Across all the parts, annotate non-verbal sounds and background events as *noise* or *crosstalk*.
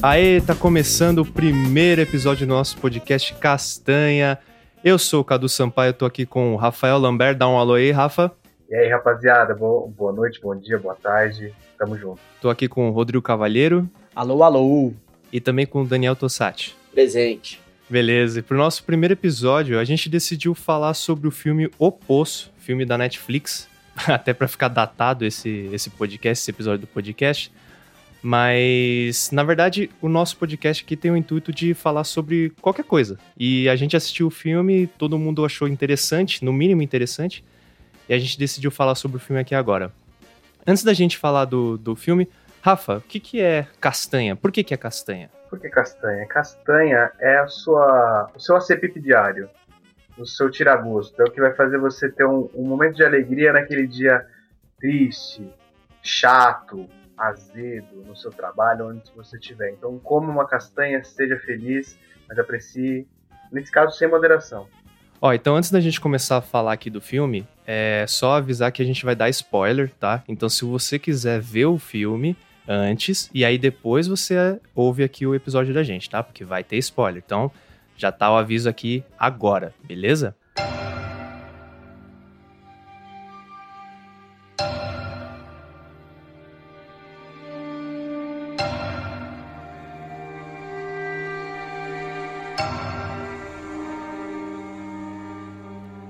Aê, tá começando o primeiro episódio do nosso podcast Castanha. Eu sou o Cadu Sampaio, tô aqui com o Rafael Lambert. Dá um alô aí, Rafa. E aí, rapaziada, boa, boa noite, bom dia, boa tarde. Tamo junto. Tô aqui com o Rodrigo Cavalheiro. Alô, alô. E também com o Daniel Tossati. Presente. Beleza, e pro nosso primeiro episódio, a gente decidiu falar sobre o filme O Poço, filme da Netflix, *laughs* até para ficar datado esse, esse podcast, esse episódio do podcast. Mas, na verdade, o nosso podcast aqui tem o intuito de falar sobre qualquer coisa. E a gente assistiu o filme, todo mundo achou interessante, no mínimo interessante, e a gente decidiu falar sobre o filme aqui agora. Antes da gente falar do, do filme, Rafa, o que, que é castanha? Por que, que é castanha? Por que castanha? Castanha é a sua, o seu acepip diário, o seu tiragosto. É o que vai fazer você ter um, um momento de alegria naquele dia triste, chato, azedo no seu trabalho, onde você estiver. Então, come uma castanha, seja feliz, mas aprecie, nesse caso, sem moderação. Ó, então antes da gente começar a falar aqui do filme, é só avisar que a gente vai dar spoiler, tá? Então, se você quiser ver o filme antes, e aí depois você ouve aqui o episódio da gente, tá? Porque vai ter spoiler. Então, já tá o aviso aqui agora, beleza?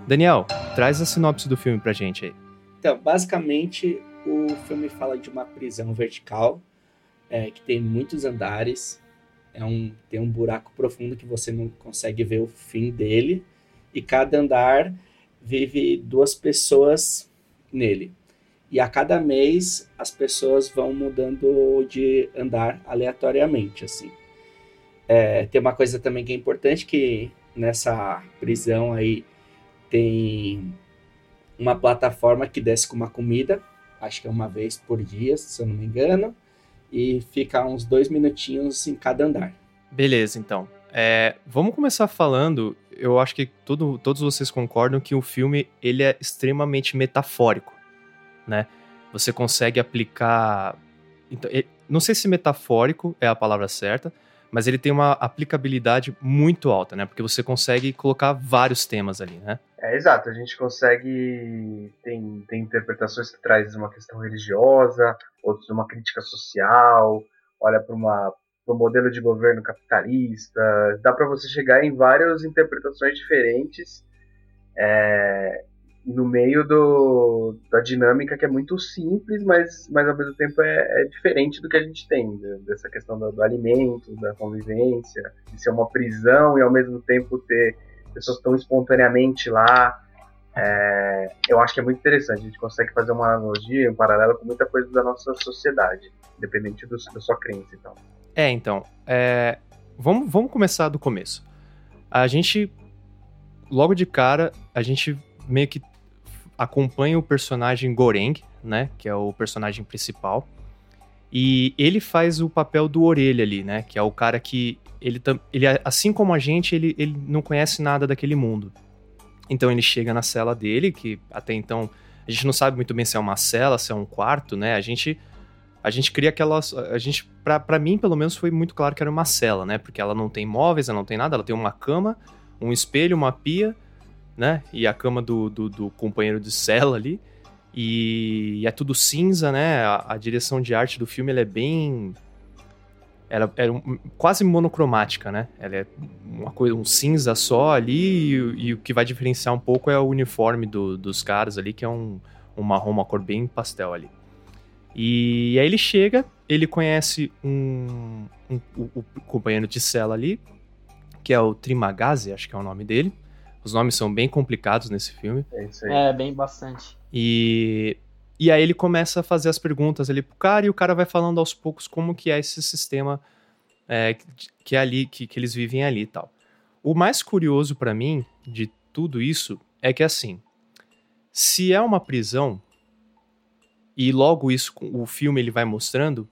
Daniel, traz a sinopse do filme pra gente aí. Então, basicamente, o filme fala de uma prisão vertical é, que tem muitos andares. É um, tem um buraco profundo que você não consegue ver o fim dele. E cada andar vive duas pessoas nele. E a cada mês as pessoas vão mudando de andar aleatoriamente, assim. É, tem uma coisa também que é importante que nessa prisão aí tem uma plataforma que desce com uma comida, acho que é uma vez por dia, se eu não me engano, e fica uns dois minutinhos em cada andar. Beleza, então. É, vamos começar falando. Eu acho que tudo, todos vocês concordam que o filme ele é extremamente metafórico, né? Você consegue aplicar. Então, não sei se metafórico é a palavra certa, mas ele tem uma aplicabilidade muito alta, né? Porque você consegue colocar vários temas ali, né? É, exato. A gente consegue. Tem, tem interpretações que trazem uma questão religiosa, outros uma crítica social, olha para uma para o modelo de governo capitalista. Dá para você chegar em várias interpretações diferentes é, no meio do, da dinâmica que é muito simples, mas, mas ao mesmo tempo é, é diferente do que a gente tem, dessa questão do, do, alimento, da convivência, de ser uma prisão e ao mesmo tempo ter pessoas tão espontaneamente lá. É, eu acho que é muito interessante. A gente consegue fazer uma analogia, um paralelo com muita coisa da nossa sociedade, independente do, da sua crença. Então. É, então. É, vamos, vamos começar do começo. A gente, logo de cara, a gente meio que acompanha o personagem Goreng, né? Que é o personagem principal. E ele faz o papel do orelha ali, né? Que é o cara que. Ele, ele assim como a gente, ele, ele não conhece nada daquele mundo. Então ele chega na cela dele, que até então a gente não sabe muito bem se é uma cela, se é um quarto, né? A gente a gente cria aquelas a gente para mim pelo menos foi muito claro que era uma cela, né? Porque ela não tem móveis, ela não tem nada, ela tem uma cama, um espelho, uma pia, né? E a cama do, do, do companheiro de cela ali. E, é tudo cinza, né? A, a, direção de arte do filme é bem ela é um, quase monocromática, né? Ela é uma coisa, um cinza só ali, e, e, o que vai diferenciar um pouco é o uniforme do, dos caras ali, que é um, um marrom, uma cor bem pastel ali. E aí ele chega, ele conhece um, um o, o, companheiro de cela ali, que é o Trimagazi, acho que é o nome dele. Os nomes são bem complicados nesse filme. É isso aí. É, bem bastante. E e aí ele começa a fazer as perguntas ali pro cara e o cara vai falando aos poucos como que é esse sistema é, que é ali, que, que eles vivem ali e tal. O mais curioso para mim de tudo isso é que assim, se é uma prisão e logo isso o filme ele vai mostrando,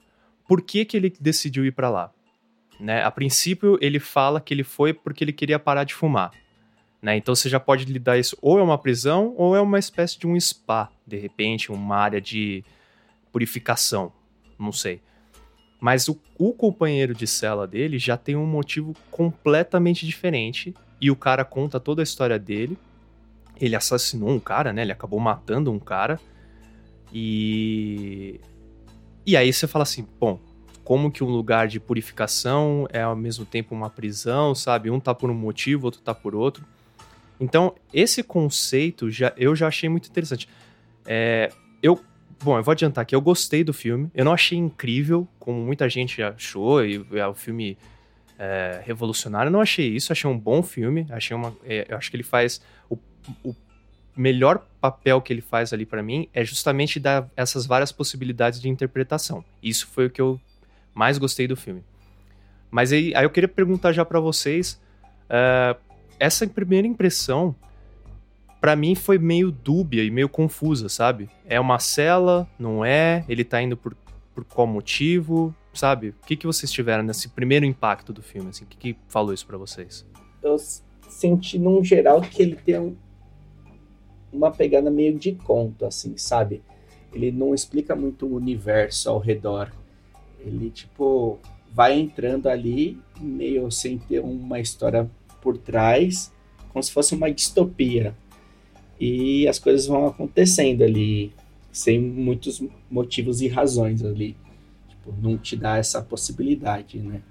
por que que ele decidiu ir para lá? Né? A princípio ele fala que ele foi porque ele queria parar de fumar. Né? Então você já pode lidar isso ou é uma prisão ou é uma espécie de um spa, de repente, uma área de purificação, não sei. Mas o, o companheiro de cela dele já tem um motivo completamente diferente e o cara conta toda a história dele. Ele assassinou um cara, né? Ele acabou matando um cara. E. E aí você fala assim: bom, como que um lugar de purificação é ao mesmo tempo uma prisão, sabe? Um tá por um motivo, outro tá por outro. Então, esse conceito já, eu já achei muito interessante. É, eu, bom, eu vou adiantar que eu gostei do filme. Eu não achei incrível, como muita gente achou, e é o filme é, revolucionário. Eu não achei isso, achei um bom filme. Achei uma, é, eu acho que ele faz o, o melhor papel que ele faz ali para mim é justamente dar essas várias possibilidades de interpretação. Isso foi o que eu mais gostei do filme. Mas aí, aí eu queria perguntar já para vocês, uh, essa primeira impressão para mim foi meio dúbia e meio confusa, sabe? É uma cela, não é? Ele tá indo por, por qual motivo, sabe? O que, que vocês tiveram nesse primeiro impacto do filme? Assim? O que, que falou isso para vocês? Eu senti, num geral, que ele tem um, uma pegada meio de conto, assim, sabe? Ele não explica muito o universo ao redor. Ele, tipo, vai entrando ali, meio sem ter uma história por trás, como se fosse uma distopia. E as coisas vão acontecendo ali, sem muitos motivos e razões ali. Tipo, não te dá essa possibilidade, né?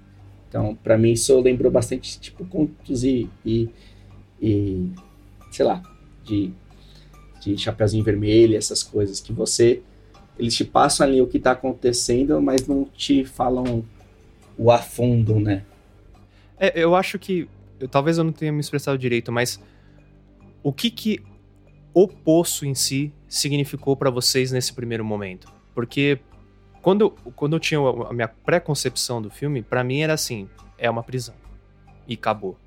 Então, para mim, isso lembrou bastante, tipo, contos e, e, e sei lá, de, de Chapeuzinho Vermelho, essas coisas que você eles te passam ali o que está acontecendo, mas não te falam o a fundo, né? É, eu acho que eu, talvez eu não tenha me expressado direito, mas o que que o poço em si significou para vocês nesse primeiro momento? Porque quando, quando eu tinha a minha pré-concepção do filme, para mim era assim, é uma prisão. E acabou.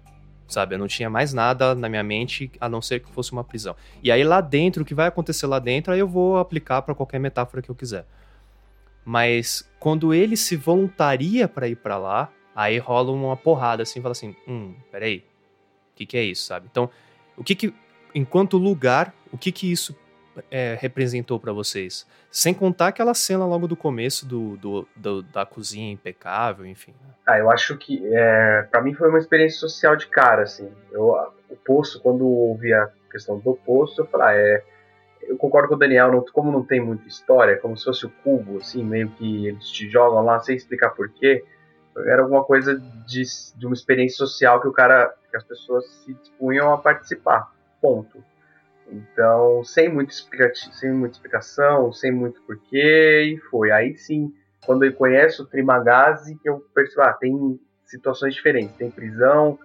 Sabe? Eu não tinha mais nada na minha mente a não ser que fosse uma prisão. E aí lá dentro, o que vai acontecer lá dentro, aí eu vou aplicar para qualquer metáfora que eu quiser. Mas quando ele se voluntaria para ir para lá, Aí rola uma porrada assim, fala assim, hum, peraí, o que, que é isso, sabe? Então, o que que, enquanto lugar, o que que isso é, representou para vocês? Sem contar aquela cena logo do começo do, do, do da cozinha impecável, enfim. Né? Ah, eu acho que é, para mim foi uma experiência social de cara, assim. Eu, o poço, quando ouvi a questão do poço, eu falei, ah, é, eu concordo com o Daniel, não, como não tem muita história, como se fosse o cubo, assim, meio que eles te jogam lá sem explicar porquê era alguma coisa de, de uma experiência social que o cara, que as pessoas se dispunham a participar. Ponto. Então, sem muita, sem muita explicação, sem muito porquê, e foi. Aí sim, quando eu conheço o Trimagazi, que eu percebo, ah, tem situações diferentes. Tem prisão,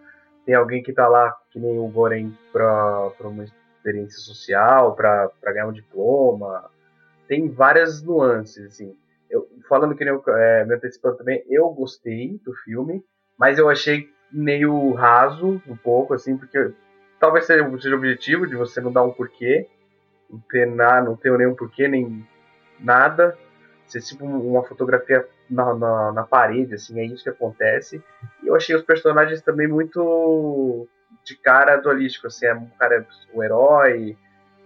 tem alguém que está lá, que nem o Goren, para uma experiência social, para ganhar um diploma. Tem várias nuances, assim eu, falando que nem eu é, me antecipando também, eu gostei do filme, mas eu achei meio raso um pouco, assim, porque talvez seja, seja o objetivo de você não dar um porquê, não ter, nada, não ter nenhum porquê, nem nada, ser tipo uma fotografia na, na, na, parede, assim, é isso que acontece. E eu achei os personagens também muito de cara dualístico, assim, é, o cara o herói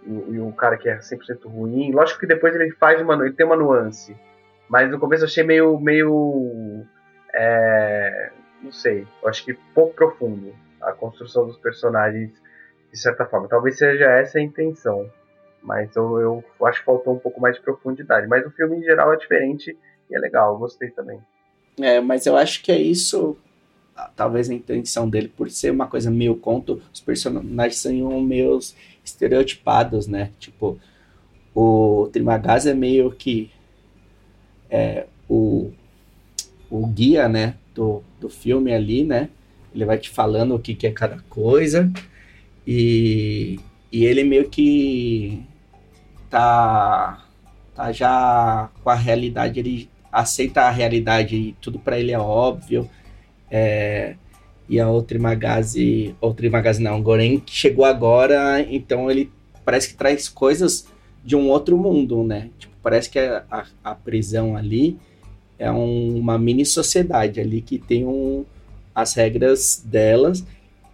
e, e o cara que é 100% ruim. Lógico que depois ele faz uma, ele tem uma nuance, mas no começo eu achei meio. meio é, não sei. Eu acho que pouco profundo a construção dos personagens, de certa forma. Talvez seja essa a intenção. Mas eu, eu acho que faltou um pouco mais de profundidade. Mas o filme em geral é diferente e é legal, eu gostei também. É, mas eu acho que é isso talvez a intenção dele, por ser uma coisa meio conto, os personagens são meio estereotipados, né? Tipo, o Trimagaz é meio que é, o, o guia, né, do, do filme ali, né, ele vai te falando o que, que é cada coisa e, e ele meio que tá, tá já com a realidade, ele aceita a realidade e tudo para ele é óbvio. É, e a outra Magazi, outra Magazi não, Goren chegou agora, então ele parece que traz coisas de um outro mundo, né? Tipo, parece que a, a, a prisão ali é um, uma mini sociedade ali que tem um, as regras delas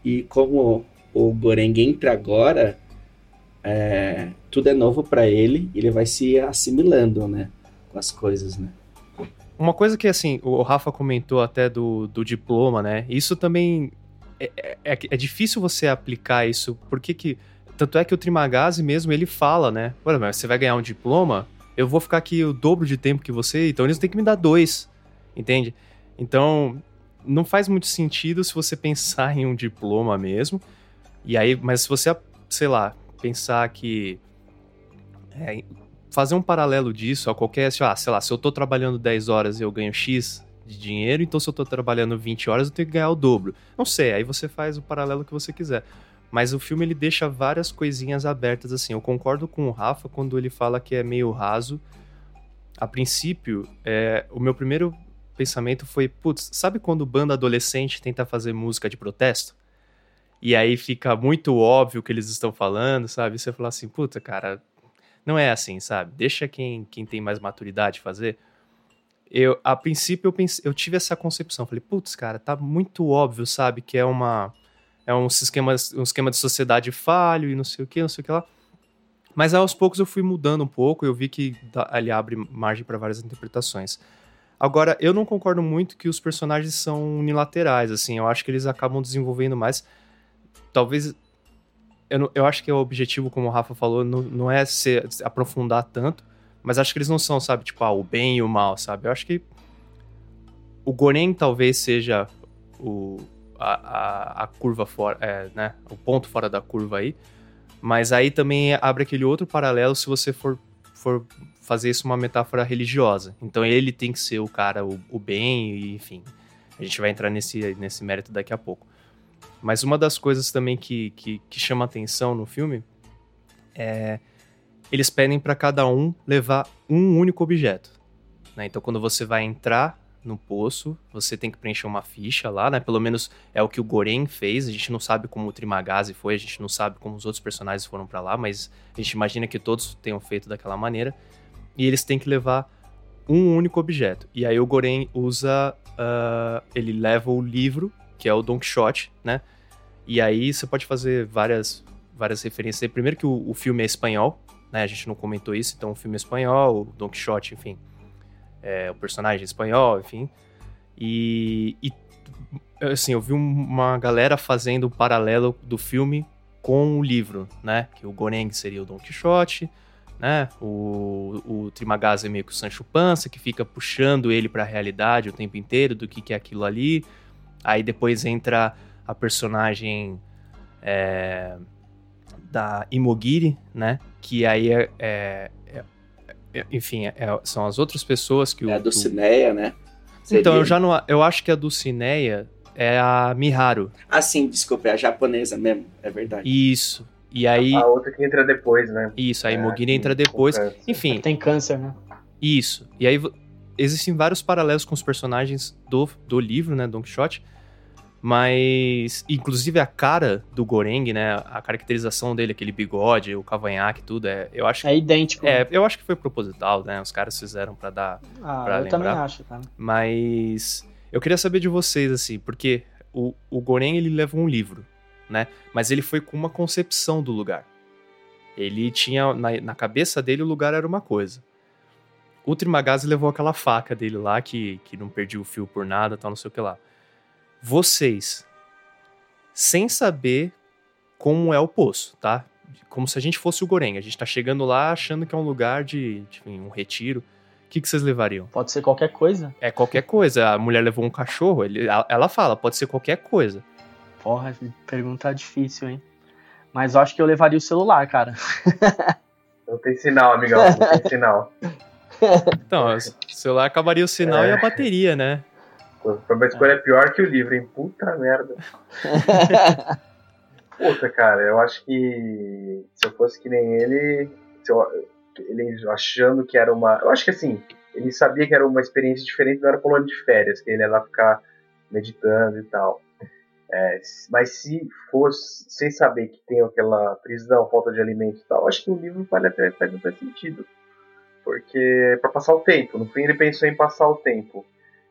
e como o Goreng entra agora, é, tudo é novo para ele, ele vai se assimilando, né, com as coisas, né. uma coisa que, assim, o Rafa comentou até do, do diploma, né? Isso também é, é, é, é difícil você aplicar isso, porque que... Tanto é que o Trimagazi mesmo, ele fala, né? Olha, mas você vai ganhar um diploma, eu vou ficar aqui o dobro de tempo que você, então eles têm que me dar dois, entende? Então, não faz muito sentido se você *laughs* pensar em um diploma mesmo. E aí, mas se você, sei lá, pensar que é, fazer um paralelo disso a qualquer, ah, sei lá, se eu tô trabalhando 10 horas e eu ganho X de dinheiro, então se eu tô trabalhando 20 horas eu tenho que ganhar o dobro. Não sei, aí você faz o paralelo que você quiser. Mas o filme ele deixa várias coisinhas abertas assim. Eu concordo com o Rafa quando ele fala que é meio raso. A princípio, é, o meu primeiro pensamento foi, putz, sabe quando banda adolescente tenta fazer música de protesto? E aí fica muito óbvio o que eles estão falando, sabe? Você fala assim, puta, cara, não é assim, sabe? Deixa quem, quem tem mais maturidade fazer. Eu, a princípio, eu, pense, eu tive essa concepção. Falei, putz, cara, tá muito óbvio, sabe? Que é uma. É um esquema, um esquema de sociedade falho e não sei o que, não sei o que lá. Mas aos poucos eu fui mudando um pouco, eu vi que ali abre margem para várias interpretações. Agora, eu não concordo muito que os personagens são unilaterais, assim, eu acho que eles acabam desenvolvendo mais. Talvez. Eu, não, eu acho que o objetivo, como o Rafa falou, não, não é se aprofundar tanto, mas acho que eles não são, sabe, tipo, ah, o bem e o mal, sabe? Eu acho que o Goren talvez seja o, a, a, curva fora, é, né? O ponto fora da curva aí. Mas aí também abre aquele outro paralelo se você for, for fazer isso uma metáfora religiosa. Então ele tem que ser o cara, o, o bem, enfim. A gente vai entrar nesse, nesse mérito daqui a pouco. Mas uma das coisas também que, que, que chama atenção no filme é eles pedem para cada um levar um único objeto. Né? Então, quando você vai entrar no poço, você tem que preencher uma ficha lá, né? Pelo menos é o que o Goren fez. A gente não sabe como o Trimagazi foi, a gente não sabe como os outros personagens foram para lá, mas a gente imagina que todos tenham feito daquela maneira e eles têm que levar um único objeto. E aí o Goren usa. Uh, ele leva o livro, que é o Don Quixote, né? E aí você pode fazer várias, várias referências. Primeiro que o, o filme é espanhol, né? A gente não comentou isso, então o filme é espanhol, o Don Quixote, enfim. É, o personagem espanhol, enfim. E, e assim, eu vi uma galera fazendo o um paralelo do filme com o livro, né? Que o Goreng seria o Don Quixote, né? O, o é meio que o Sancho Panza, que fica puxando ele para a realidade o tempo inteiro do que, que é aquilo ali. Aí depois entra a personagem é, da Imogiri, né? Que aí é, é enfim, é, são as outras pessoas que o. É a Dulcineia, né? Seria... Então, eu já não. Eu acho que a Dulcineia é a Miharu. Ah, sim, desculpa, é a japonesa mesmo, é verdade. Isso. E aí. A outra que entra depois, né? Isso, a Imogiri é, entra depois. Enfim. Tem câncer, né? Isso. E aí existem vários paralelos com os personagens do, do livro, né? Don Quixote. Mas, inclusive a cara do Goreng, né? A caracterização dele, aquele bigode, o cavanhaque, tudo, é, eu acho. É idêntico. É, eu acho que foi proposital, né? Os caras fizeram para dar. Ah, pra eu lembrar. também acho, cara. Mas eu queria saber de vocês, assim, porque o, o Goreng ele leva um livro né? Mas ele foi com uma concepção do lugar. Ele tinha na, na cabeça dele o lugar era uma coisa. O Trimagazi levou aquela faca dele lá que, que não perdia o fio por nada, tal, não sei o que lá. Vocês, sem saber como é o poço, tá? Como se a gente fosse o Goreng. A gente tá chegando lá achando que é um lugar de, de um retiro. O que, que vocês levariam? Pode ser qualquer coisa. É qualquer coisa. A mulher levou um cachorro, ele, ela fala, pode ser qualquer coisa. Porra, pergunta difícil, hein? Mas eu acho que eu levaria o celular, cara. *laughs* Não tem sinal, amigão, não tem sinal. Então, o celular acabaria o sinal é. e a bateria, né? Foi uma escolha é. pior que o livro, hein? Puta merda. *laughs* Puta, cara, eu acho que se eu fosse que nem ele, eu, ele achando que era uma. Eu acho que assim, ele sabia que era uma experiência diferente, não era colônia de férias, que ele ia lá ficar meditando e tal. É, mas se fosse sem saber que tem aquela prisão, falta de alimento e tal, acho que o livro vale até faz até sentido. Porque é para passar o tempo, no fim ele pensou em passar o tempo.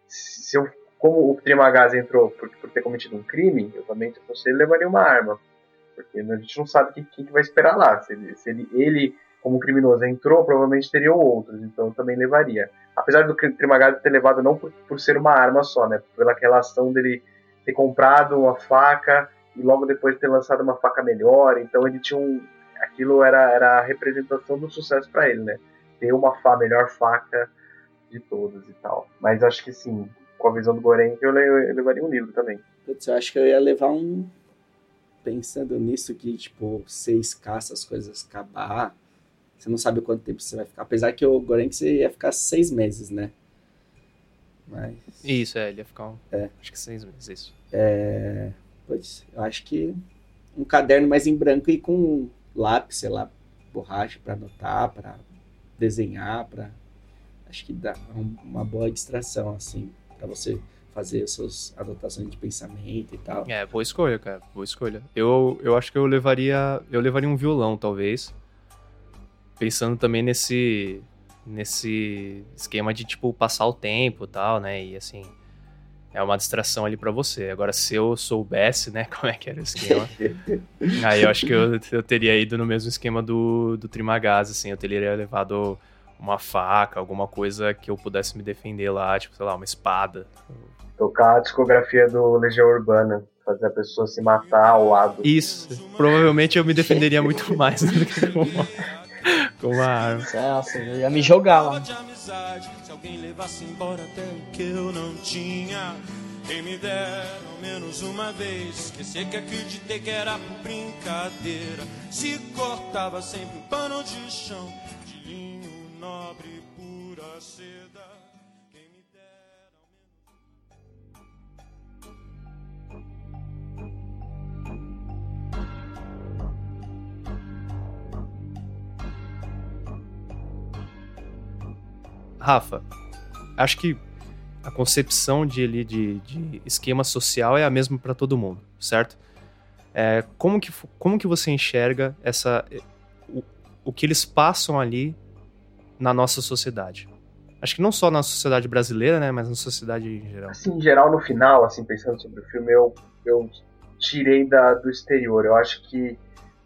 Se eu, como o Trimagaz entrou por, por ter cometido um crime, eu também, se fosse ele, levaria uma arma. Porque a gente não sabe o que, que, vai esperar lá. Se ele, se ele, ele como criminoso entrou, provavelmente teriam outros, então eu também levaria. Apesar do Trimagado ter levado não por, por ser uma arma só, né? Pela relação dele ter comprado uma faca e logo depois ter lançado uma faca melhor, então ele tinha um. Aquilo era, era a representação do sucesso para ele, né? Ter uma fa melhor faca de todas e tal. Mas acho que sim, com a visão do Goren, eu, eu levaria um livro também. Putz, eu acho que eu ia levar um. Pensando nisso, que, tipo, você escassa as coisas acabar. Você não sabe quanto tempo você vai ficar. Apesar que o Goren você ia ficar seis meses, né? Mas. Isso, é, ele ia ficar. Um... É. Acho que seis meses, isso. É. Pois, eu acho que um caderno mais em branco e com lápis, sei lá, borracha para anotar, para desenhar, para acho que dá uma boa distração assim para você fazer as suas anotações de pensamento e tal. É, boa escolha, cara, boa escolha. Eu, eu acho que eu levaria eu levaria um violão talvez, pensando também nesse nesse esquema de tipo passar o tempo, tal, né? E assim, é uma distração ali para você. Agora, se eu soubesse, né, *laughs* como é que era o esquema, *laughs* aí eu acho que eu, eu teria ido no mesmo esquema do, do Trimagaz, assim, eu teria levado uma faca, alguma coisa que eu pudesse me defender lá, tipo, sei lá, uma espada. Tocar a discografia do Legião Urbana, fazer a pessoa se matar ao lado. Isso, provavelmente eu me defenderia muito *laughs* mais do que com uma, com uma arma. Celso, eu ia me jogar lá alguém levasse embora até o que eu não tinha. Quem me dera ao menos uma vez esquecer que acreditei que era por brincadeira. Se cortava sempre um pano de chão nobre, pura seda. Quem me dera Rafa, acho que a concepção de, ali, de, de esquema social é a mesma para todo mundo, certo? É, como, que, como que você enxerga essa, o, o que eles passam ali na nossa sociedade? Acho que não só na sociedade brasileira, né, mas na sociedade em geral. Assim, em geral, no final, assim, pensando sobre o filme, eu, eu tirei da, do exterior. Eu acho que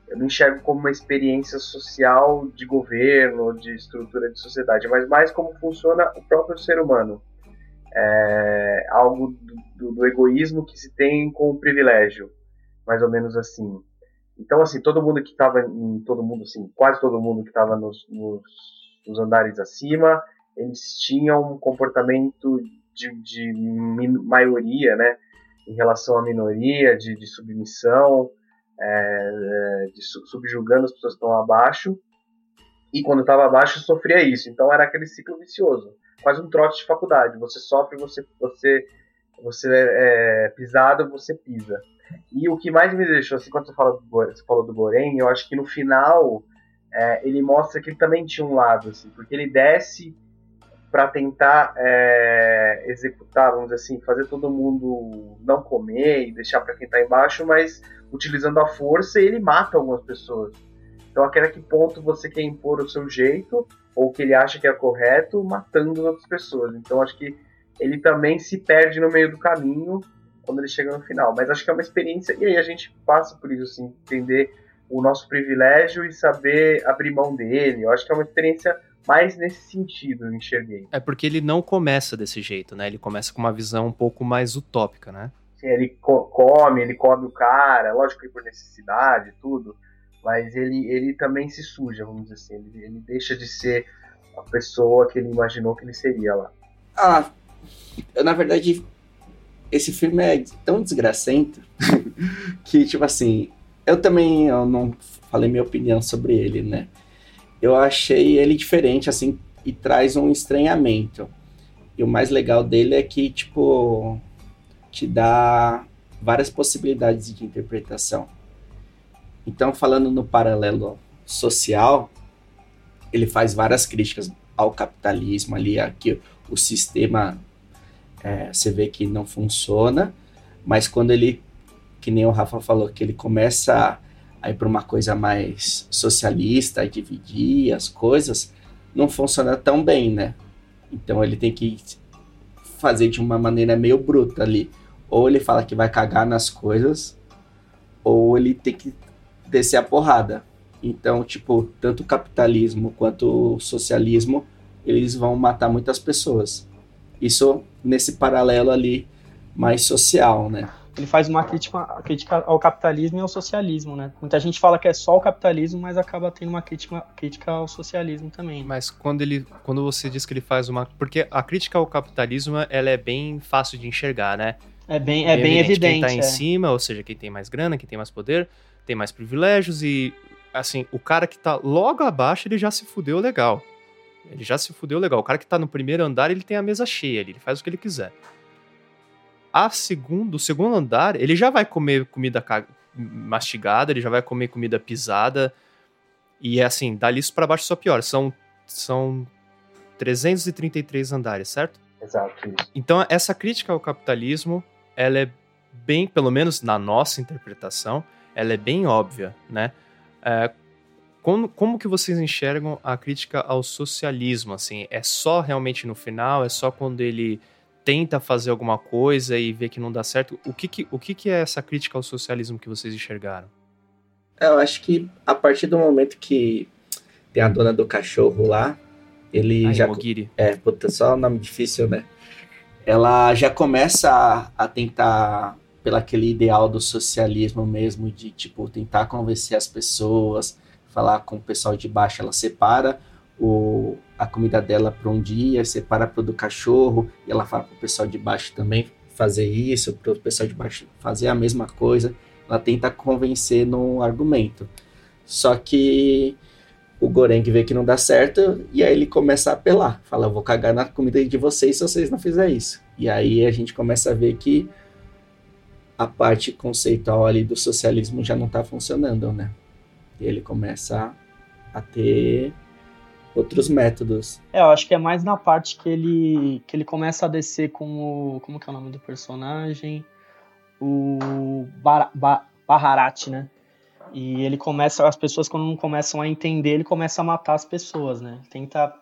eu não enxergo como uma experiência social de governo, de estrutura de sociedade, mas mais como funciona o próprio ser humano. É algo do, do, egoísmo que se tem com o privilégio, mais ou menos assim. Então, assim, todo mundo que estava todo mundo, assim, quase todo mundo que estava nos, nos, nos, andares acima, eles tinham um comportamento de, de maioria, né, em relação à minoria, de, de submissão, é, de subjugando as pessoas que estão abaixo, e quando estava abaixo sofria isso. Então era aquele ciclo vicioso, quase um trote de faculdade. Você sofre, você você você é pisado, você pisa. E o que mais me deixou, assim, quando você, fala do, você falou do Goren, eu acho que no final é, ele mostra que ele também tinha um lado, assim, porque ele desce para tentar é, executar, vamos dizer assim, fazer todo mundo não comer e deixar para quem está embaixo, mas utilizando a força, ele mata algumas pessoas. Então, até que ponto você quer impor o seu jeito, ou o que ele acha que é correto, matando outras pessoas. Então, acho que ele também se perde no meio do caminho quando ele chega no final. Mas acho que é uma experiência, e aí a gente passa por isso, assim, entender o nosso privilégio e saber abrir mão dele. Eu acho que é uma experiência mais nesse sentido, eu enxerguei. É porque ele não começa desse jeito, né? Ele começa com uma visão um pouco mais utópica, né? Sim, ele co come, ele come o cara, lógico que por necessidade tudo, mas ele, ele também se suja, vamos dizer assim, ele, ele deixa de ser a pessoa que ele imaginou que ele seria lá. Ah, eu, na verdade, esse filme é tão desgracento *laughs* que, tipo assim, eu também eu não falei minha opinião sobre ele, né? Eu achei ele diferente, assim, e traz um estranhamento. E o mais legal dele é que, tipo, te dá várias possibilidades de interpretação. Então, falando no paralelo social, ele faz várias críticas ao capitalismo ali, aqui o sistema é, você vê que não funciona, mas quando ele, que nem o Rafa falou, que ele começa a ir para uma coisa mais socialista, a dividir as coisas, não funciona tão bem, né? Então ele tem que fazer de uma maneira meio bruta ali. Ou ele fala que vai cagar nas coisas, ou ele tem que descer a porrada. Então, tipo, tanto o capitalismo quanto o socialismo, eles vão matar muitas pessoas. Isso nesse paralelo ali mais social, né? Ele faz uma crítica, crítica ao capitalismo e ao socialismo, né? Muita gente fala que é só o capitalismo, mas acaba tendo uma crítica, crítica ao socialismo também. Mas quando ele, quando você diz que ele faz uma, porque a crítica ao capitalismo, ela é bem fácil de enxergar, né? É bem, é bem evidente. Quem tá em é. cima, ou seja, quem tem mais grana, quem tem mais poder, tem mais privilégios e assim, o cara que tá logo abaixo, ele já se fudeu legal. Ele já se fudeu legal. O cara que tá no primeiro andar, ele tem a mesa cheia, ele faz o que ele quiser. A segundo, o segundo andar, ele já vai comer comida mastigada, ele já vai comer comida pisada. E é assim, dali isso pra baixo só pior. São, são 333 andares, certo? Exato. Então, essa crítica ao capitalismo, ela é bem, pelo menos na nossa interpretação, ela é bem óbvia, né? É, como, como que vocês enxergam a crítica ao socialismo? Assim, é só realmente no final? É só quando ele tenta fazer alguma coisa e vê que não dá certo? O que, que, o que, que é essa crítica ao socialismo que vocês enxergaram? Eu acho que a partir do momento que tem a dona do cachorro lá, ele Ai, já. Mogiri. É, puta, só nome difícil, né? Ela já começa a, a tentar, pelo aquele ideal do socialismo mesmo, de tipo, tentar convencer as pessoas, falar com o pessoal de baixo, ela separa o, a comida dela para um dia, separa para do cachorro, e ela fala para o pessoal de baixo também fazer isso, para o pessoal de baixo fazer a mesma coisa. Ela tenta convencer no argumento. Só que o Goreng vê que não dá certo e aí ele começa a apelar. Fala, eu vou cagar na comida de vocês se vocês não fizerem isso. E aí a gente começa a ver que a parte conceitual ali do socialismo já não está funcionando, né? E ele começa a ter outros métodos. É, eu acho que é mais na parte que ele que ele começa a descer com o como que é o nome do personagem? O Bar, ba, Baharat, né? E ele começa, as pessoas quando não começam a entender, ele começa a matar as pessoas, né? Tenta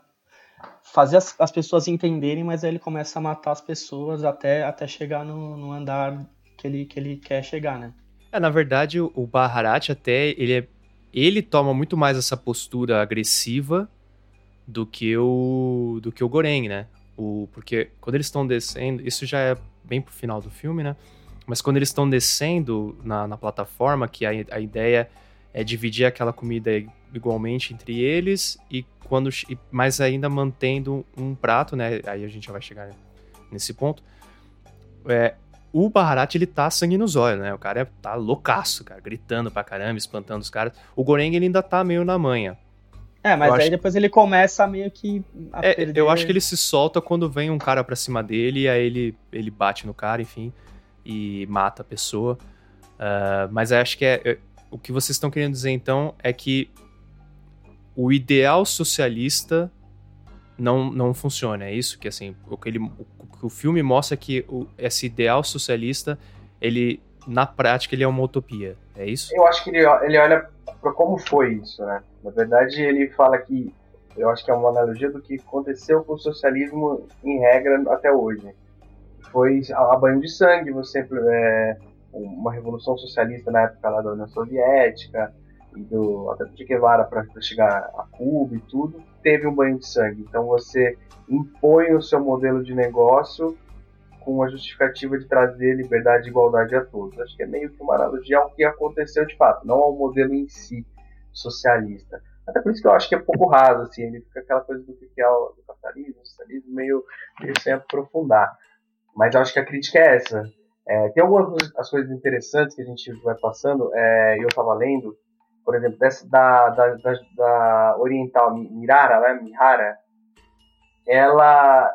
fazer as, as pessoas entenderem, mas aí ele começa a matar as pessoas até, até chegar no, no andar que ele, que ele quer chegar, né? É, na verdade, o, o Baharat até, ele, é, ele toma muito mais essa postura agressiva do que o, do que o Goreng, né? O, porque quando eles estão descendo, isso já é bem pro final do filme, né? Mas quando eles estão descendo na, na plataforma, que a, a ideia é dividir aquela comida igualmente entre eles e quando mas ainda mantendo um prato, né? Aí a gente já vai chegar nesse ponto. É, o Baharat, ele tá sangue nos olhos, né? O cara tá loucaço, cara, gritando pra caramba, espantando os caras. O Goreng, ele ainda tá meio na manha. É, mas Eu aí acho- depois ele começa a meio que a É, perder... eu acho que ele se solta quando vem um cara pra cima dele e aí ele, ele bate no cara, enfim, e mata a pessoa. Ah, mas eu acho que é, é- o que vocês estão querendo dizer então é que o ideal socialista não, não funciona. É isso que assim, o que, ele, o, que o filme mostra é que o, esse ideal socialista, ele na prática ele é uma utopia. É isso? Eu acho que ele, ele olha como foi isso, né? Na verdade, ele fala que eu acho que é uma analogia do que aconteceu com o socialismo em regra até hoje. Foi a banho de sangue, você é, uma revolução socialista na época lá da União Soviética e do até do Guevara para chegar a Cuba e tudo, teve um banho de sangue. Então você impõe o seu modelo de negócio com a justificativa de trazer liberdade e igualdade a todos. Acho que é meio que uma analogia ao que aconteceu de fato, não ao modelo em si socialista. Até por isso que eu acho que é pouco raso, assim, ele fica aquela coisa do que é o capitalismo, o socialismo, meio, meio sem aprofundar. Mas eu acho que a crítica é essa. É, tem algumas as coisas interessantes que a gente vai passando, é, eu estava lendo, por exemplo, dessa, da, da, da, da oriental Mi- Mirara, né, Mihara, ela,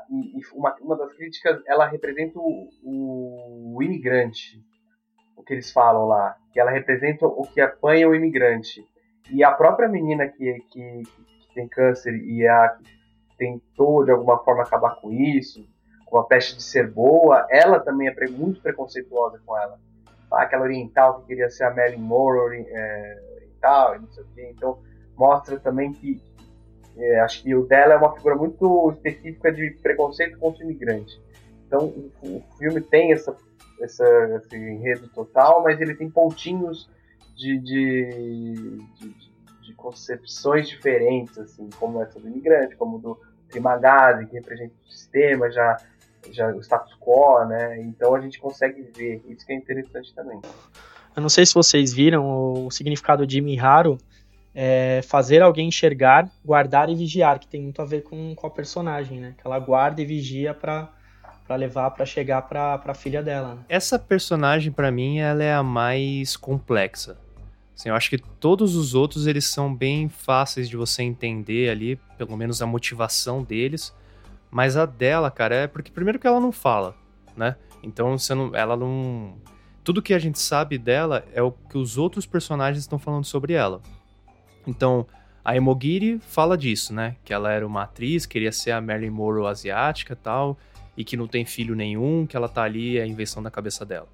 uma, uma das críticas, ela representa o, o, imigrante, o que eles falam lá, que ela representa o que apanha o imigrante. E a própria menina que, que, que tem câncer e a que tentou de alguma forma acabar com isso, com a peste de ser boa, ela também é muito preconceituosa com ela. Aquela oriental que queria ser a Marilyn Monroe é, oriental, e não sei o quê. Então mostra também que é, acho que o dela é uma figura muito específica de preconceito contra o imigrante. Então o, o filme tem essa, essa, esse enredo total, mas ele tem pontinhos de, de, de, de concepções diferentes, assim, como essa do imigrante, como do Trimagazzi, que representa o sistema, já, já o status quo, né? Então a gente consegue ver, isso que é interessante também. Eu não sei se vocês viram o significado de Miharu, é fazer alguém enxergar, guardar e vigiar, que tem muito a ver com, com a personagem, né? Que ela guarda e vigia para para levar para chegar para a filha dela. Né? Essa personagem para mim ela é a mais complexa. Assim, eu acho que todos os outros eles são bem fáceis de você entender ali, pelo menos a motivação deles. Mas a dela, cara, é porque primeiro que ela não fala, né? Então você não, ela não tudo que a gente sabe dela é o que os outros personagens estão falando sobre ela. Então, a Emogiri fala disso, né? Que ela era uma atriz, queria ser a Marilyn Monroe asiática tal, e que não tem filho nenhum, que ela tá ali, é a invenção da cabeça dela.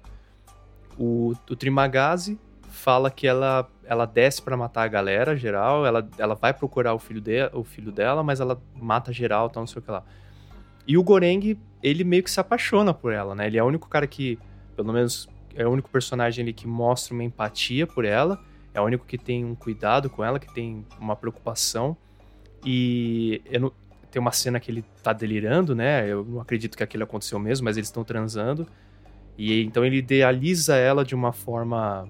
O, o Trimagazi fala que ela, ela desce para matar a galera geral, ela, ela vai procurar o filho, de, o filho dela, mas ela mata geral, tal, não sei o que lá. E o Goreng, ele meio que se apaixona por ela, né? Ele é o único cara que, pelo menos, é o único personagem ali que mostra uma empatia por ela, é o único que tem um cuidado com ela, que tem uma preocupação. E não, tem uma cena que ele tá delirando, né? Eu não acredito que aquilo aconteceu mesmo, mas eles estão transando. E então ele idealiza ela de uma forma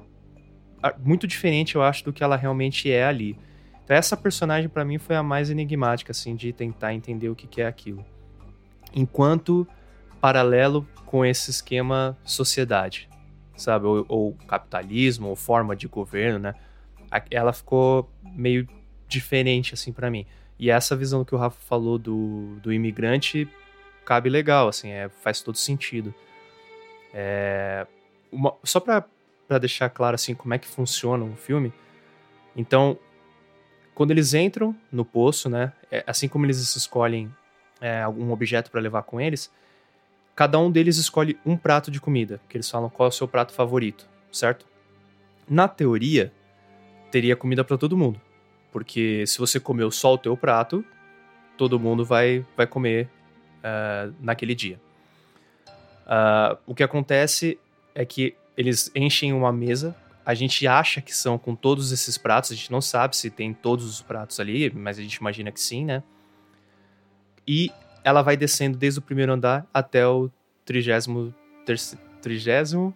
ah, muito diferente, eu acho, do que ela realmente é ali. Então essa personagem para mim foi a mais enigmática, assim, de tentar entender o que, que é aquilo. Enquanto paralelo com esse esquema sociedade sabe? Ou, ou capitalismo, ou forma de governo, né? Ela ficou meio diferente, assim, para mim. E essa visão que o Rafa falou do, do imigrante cabe legal, assim, é, faz todo sentido. É, uma, só para deixar claro, assim, como é que funciona o filme. Então, quando eles entram no poço, né? É, assim como eles escolhem é, algum objeto para levar com eles, cada um deles escolhe um prato de comida, que eles falam qual é o seu prato favorito, certo? Na teoria, teria comida para todo mundo, porque se você comeu só o teu prato, todo mundo vai, vai comer uh, naquele dia. Uh, o que acontece é que eles enchem uma mesa, a gente acha que são com todos esses pratos, a gente não sabe se tem todos os pratos ali, mas a gente imagina que sim, né? E ela vai descendo desde o primeiro andar até o trigésimo... Trigésimo...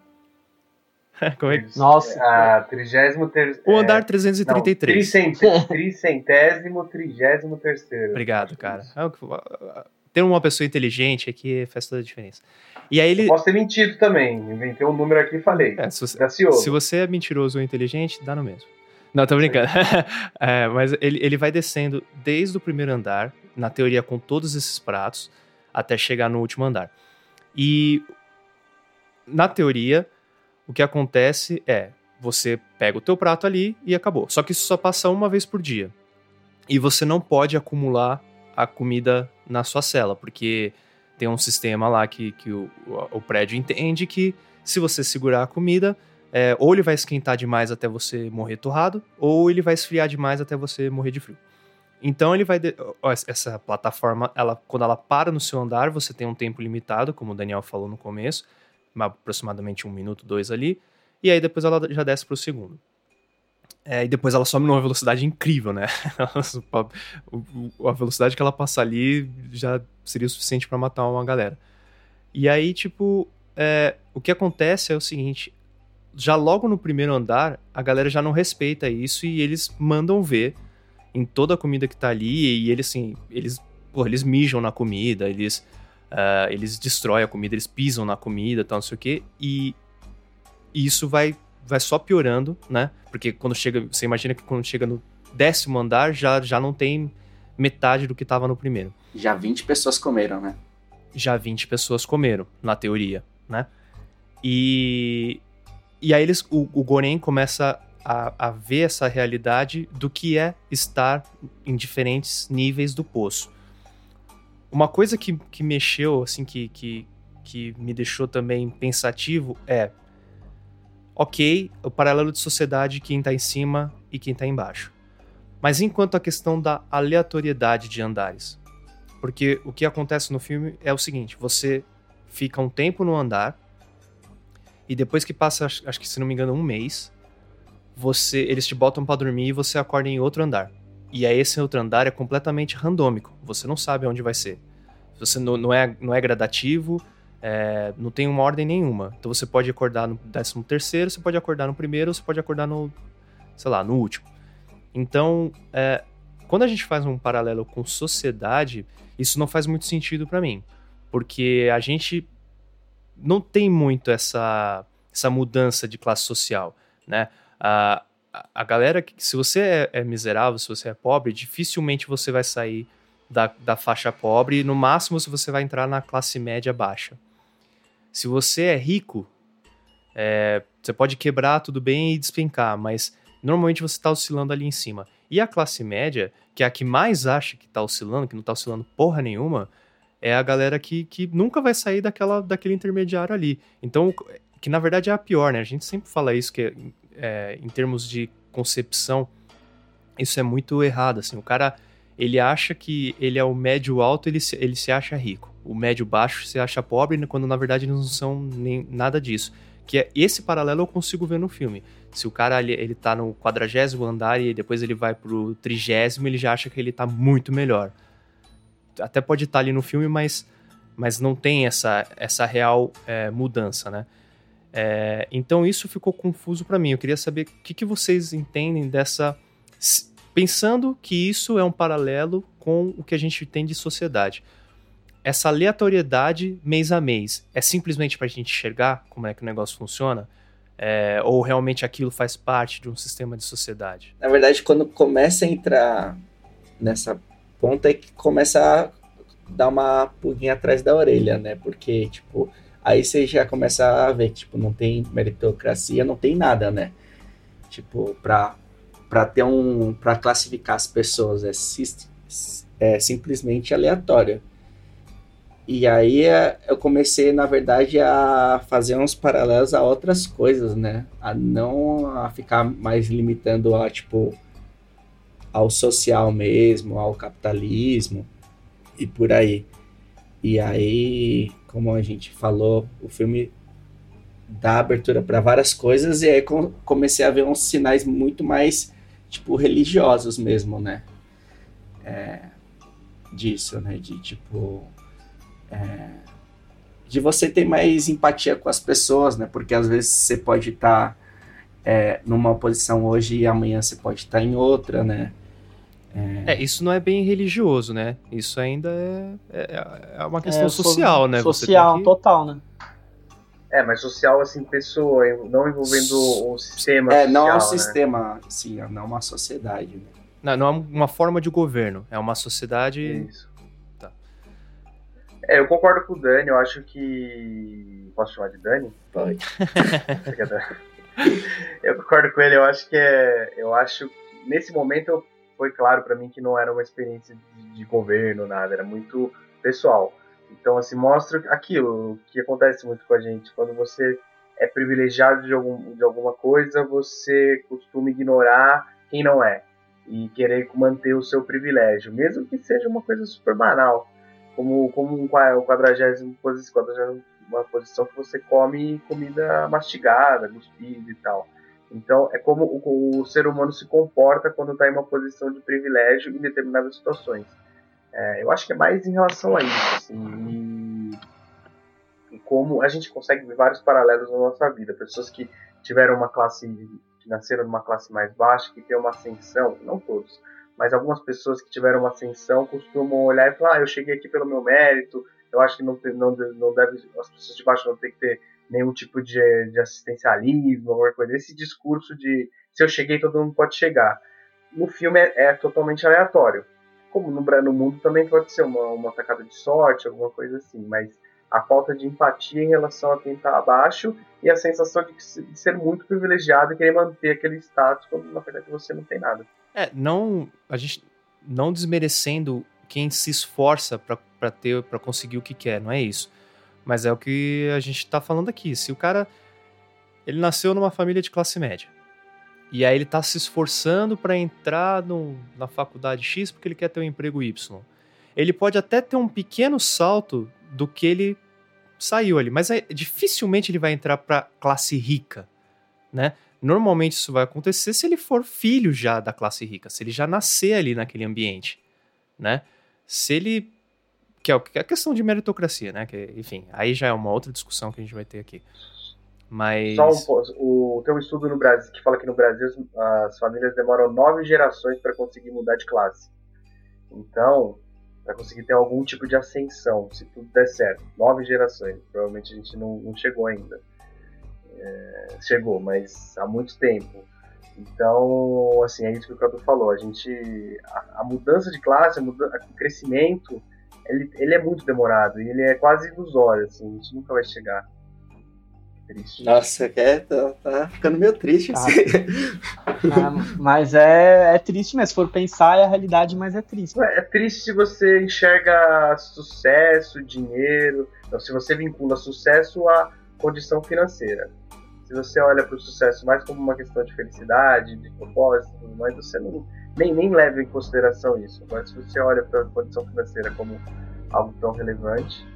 *laughs* Como é que... Nossa. Ah, trigésimo... Ter... O andar 333. É, não, *laughs* tricentésimo, trigésimo terceiro. Obrigado, cara. É ter uma pessoa inteligente aqui faz toda a diferença. E aí ele... Eu posso ter mentido também. Inventei um número aqui e falei. É, se, você, se você é mentiroso ou inteligente, dá no mesmo. Não, tô brincando. *laughs* é, mas ele, ele vai descendo desde o primeiro andar, na teoria com todos esses pratos, até chegar no último andar. E na teoria, o que acontece é você pega o teu prato ali e acabou. Só que isso só passa uma vez por dia. E você não pode acumular a comida na sua cela, porque tem um sistema lá que, que o, o prédio entende que se você segurar a comida, é, ou ele vai esquentar demais até você morrer torrado, ou ele vai esfriar demais até você morrer de frio. Então ele vai. De... Essa plataforma, ela, quando ela para no seu andar, você tem um tempo limitado, como o Daniel falou no começo, aproximadamente um minuto, dois ali, e aí depois ela já desce para o segundo. É, e depois ela sobe numa velocidade incrível, né? *laughs* a velocidade que ela passa ali já seria o suficiente para matar uma galera. E aí, tipo, é, o que acontece é o seguinte: já logo no primeiro andar, a galera já não respeita isso e eles mandam ver em toda a comida que tá ali e eles, assim, eles, porra, eles mijam na comida, eles, uh, eles destroem a comida, eles pisam na comida, tal, não sei o quê, e isso vai, vai só piorando, né? Porque quando chega, você imagina que quando chega no décimo andar já, já não tem metade do que tava no primeiro. Já 20 pessoas comeram, né? Já 20 pessoas comeram, na teoria, né? E e aí eles, o, o Goren começa a, a, ver essa realidade do que é estar em diferentes níveis do poço. Uma coisa que, que mexeu, assim, que, que, que me deixou também pensativo é: ok, o paralelo de sociedade, quem está em cima e quem está embaixo. Mas enquanto a questão da aleatoriedade de andares. Porque o que acontece no filme é o seguinte: você fica um tempo no andar, e depois que passa, acho que se não me engano, um mês, você eles te botam para dormir e você acorda em outro andar. E aí esse outro andar é completamente randômico. Você não sabe onde vai ser. Você não, não é, não é gradativo, é, não tem uma ordem nenhuma. Então você pode acordar no 13 terceiro, você pode acordar no primeiro, você pode acordar no, sei lá, no último. Então, é, quando a gente faz um paralelo com sociedade, isso não faz muito sentido para mim, porque a gente não tem muito essa, essa mudança de classe social, né? A, a galera se você é, é, miserável, se você é pobre, dificilmente você vai sair da, da faixa pobre, no máximo se você vai entrar na classe média baixa. Se você é rico, é, você pode quebrar tudo bem e despencar, mas normalmente você está oscilando ali em cima. E a classe média, que é a que mais acha que tá oscilando, que não tá oscilando porra nenhuma, é a galera que, que nunca vai sair daquela, daquele intermediário ali. Então, que na verdade é a pior, né? A gente sempre fala isso, que é, em termos de concepção, isso é muito errado, assim. O cara, ele acha que ele é o médio alto, ele se, ele se acha rico. O médio baixo se acha pobre, quando na verdade eles não são nem nada disso. Que é esse paralelo eu consigo ver no filme. Se o cara ele, ele tá no quadragésimo andar e depois ele vai pro trigésimo, ele já acha que ele tá muito melhor. Até pode estar ali no filme, mas, mas não tem essa, essa real é, mudança, né? É, então isso ficou confuso para mim. Eu queria saber o que, que vocês entendem dessa. Pensando que isso é um paralelo com o que a gente tem de sociedade essa aleatoriedade mês a mês é simplesmente para a gente enxergar como é que o negócio funciona? É, ou realmente aquilo faz parte de um sistema de sociedade? Na verdade, quando começa a entrar nessa ponta é que começa a dar uma pulguinha atrás da orelha, né? Porque, tipo, aí você já começa a ver, tipo, não tem meritocracia, não tem nada, né? Tipo, para para ter um para classificar as pessoas é, é simplesmente aleatório. E aí é, eu comecei, na verdade, a fazer uns paralelos a outras coisas, né? A não a ficar mais limitando a, tipo, ao social mesmo, ao capitalismo e por aí. E aí, como a gente falou, o filme dá abertura para várias coisas e aí comecei a ver uns sinais muito mais, tipo, religiosos mesmo, né? É, disso, né? De, tipo é, de você ter mais empatia com as pessoas, né? Porque às vezes você pode estar tá, é, numa posição hoje e amanhã você pode estar tá em outra, né? É... é... isso não é bem religioso, né? Isso ainda é, é, é uma questão é, social, né? Social, que... total, né? É, mas social, assim, pessoa, não envolvendo o sistema É, social, não é um né? sistema, sim, não é uma sociedade, né? Não, não é uma forma de governo, é uma sociedade... Isso. É, eu concordo com o Dani, eu acho que. Posso chamar de Dani? Pode. *laughs* eu concordo com ele, eu acho que é. Eu acho que nesse momento foi claro para mim que não era uma experiência de, de, governo, nada, era muito pessoal. Então, assim, mostra aquilo que acontece muito com a gente. Quando você é privilegiado de, algum, de alguma coisa, você costuma ignorar quem não é e querer manter o seu privilégio, mesmo que seja uma coisa super banal como, como um, quadragésimo posição, uma posição que você come comida mastigada, cuspida e tal. Então, é como o, o ser humano se comporta quando está em uma posição de privilégio em determinadas situações. É, eu acho que é mais em relação a isso, assim, e, e, como a gente consegue ver vários paralelos na nossa vida. Pessoas que tiveram uma classe, que nasceram numa classe mais baixa, que tem uma ascensão, não todos, mas algumas pessoas que tiveram uma ascensão costumam olhar e falar: ah, eu cheguei aqui pelo meu mérito, eu acho que não, não, não deve, as pessoas de baixo não tem que ter nenhum tipo de, de assistencialismo, alguma coisa. Esse discurso de se eu cheguei, todo mundo pode chegar. No filme é, é totalmente aleatório. Como no, no mundo também pode ser uma, uma tacada de sorte, alguma coisa assim, mas a falta de empatia em relação a quem está abaixo e a sensação de, de, ser muito privilegiado e querer manter aquele status quando na verdade você não tem nada. É, não a gente não desmerecendo quem se esforça para ter para conseguir o que quer, não é isso. Mas é o que a gente está falando aqui. Se o cara ele nasceu numa família de classe média e aí ele está se esforçando para entrar no, na faculdade X porque ele quer ter um emprego Y. Ele pode até ter um pequeno salto do que ele saiu ali. Mas é, dificilmente ele vai entrar para classe rica, né? Normalmente isso vai acontecer se ele for filho já da classe rica, se ele já nascer ali naquele ambiente, né? Se ele que é a questão de meritocracia, né? Que, enfim, aí já é uma outra discussão que a gente vai ter aqui. Mas. Só um, o, tem um estudo no Brasil que fala que no Brasil as famílias demoram nove gerações para conseguir mudar de classe. Então, para conseguir ter algum tipo de ascensão, se tudo der certo. Nove gerações. Provavelmente a gente não, não chegou ainda. É, chegou, mas há muito tempo. Então, assim, é isso que o Cadu falou. A gente. A, a mudança de classe, a muda, o crescimento ele, ele é muito demorado e ele é quase ilusório, assim, a gente nunca vai chegar. Triste. Nossa, é, tá, tá ficando meio triste tá. assim. *laughs* Ah, mas é, é triste mesmo, se for pensar é a realidade, mas é triste. É, é triste se você enxerga sucesso, dinheiro, então, se você vincula sucesso à condição financeira. Se você olha para o sucesso mais como uma questão de felicidade, de propósito, mas você não nem, nem leva em consideração isso. Mas se você olha para a condição financeira como algo tão relevante.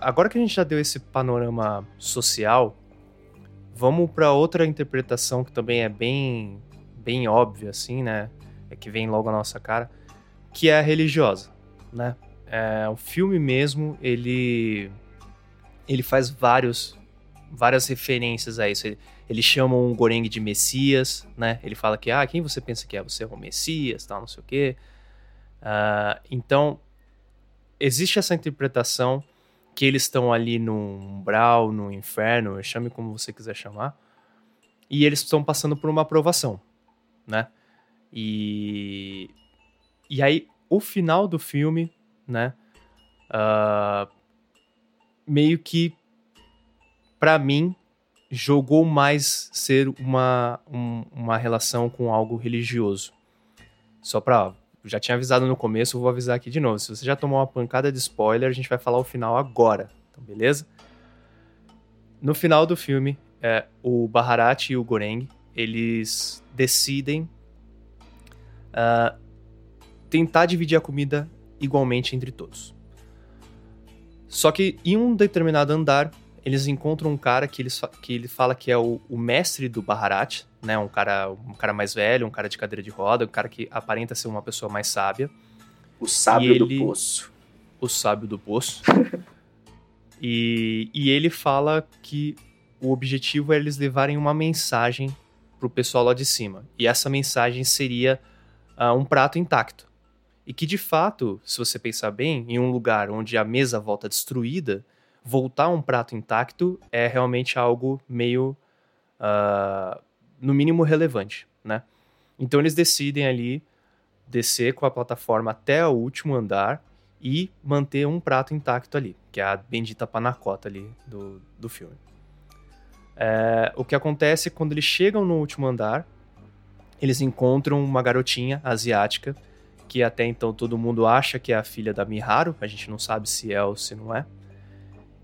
Agora que a gente já deu esse panorama social, vamos para outra interpretação que também é bem, bem óbvia, assim, né? É que vem logo à nossa cara, que é a religiosa, né? É, o filme mesmo, ele ele faz vários várias referências a isso. Ele, ele chama um Goreng de Messias, né? Ele fala que, ah, quem você pensa que é? Você é o Messias, tal, não sei o quê. Uh, então, existe essa interpretação que eles estão ali no umbral, no inferno, chame como você quiser chamar, e eles estão passando por uma aprovação, né? E, e aí, o final do filme né? Uh, meio que, para mim, jogou mais ser uma, um, uma relação com algo religioso. Só pra. Já tinha avisado no começo, vou avisar aqui de novo. Se você já tomou uma pancada de spoiler, a gente vai falar o final agora, então beleza? No final do filme, é, o Baharat e o Goreng, eles decidem uh, tentar dividir a comida igualmente entre todos. Só que em um determinado andar, eles encontram um cara que, eles, que ele fala que é o, o mestre do Baharat, né? Um cara, um cara mais velho, um cara de cadeira de roda, um cara que aparenta ser uma pessoa mais sábia. O sábio ele, do poço. O sábio do poço. *laughs* e, e ele fala que o objetivo é eles levarem uma mensagem pro pessoal lá de cima. E essa mensagem seria uh, um prato intacto. E que de fato, se você pensar bem, em um lugar onde a mesa volta destruída, voltar um prato intacto é realmente algo meio, uh, no mínimo, relevante, né? Então eles decidem ali descer com a plataforma até o último andar e manter um prato intacto ali, que é a bendita panacota ali do, do filme. É, o que acontece quando eles chegam no último andar, eles encontram uma garotinha asiática que até então todo mundo acha que é a filha da Miharu, a gente não sabe se é ou se não é.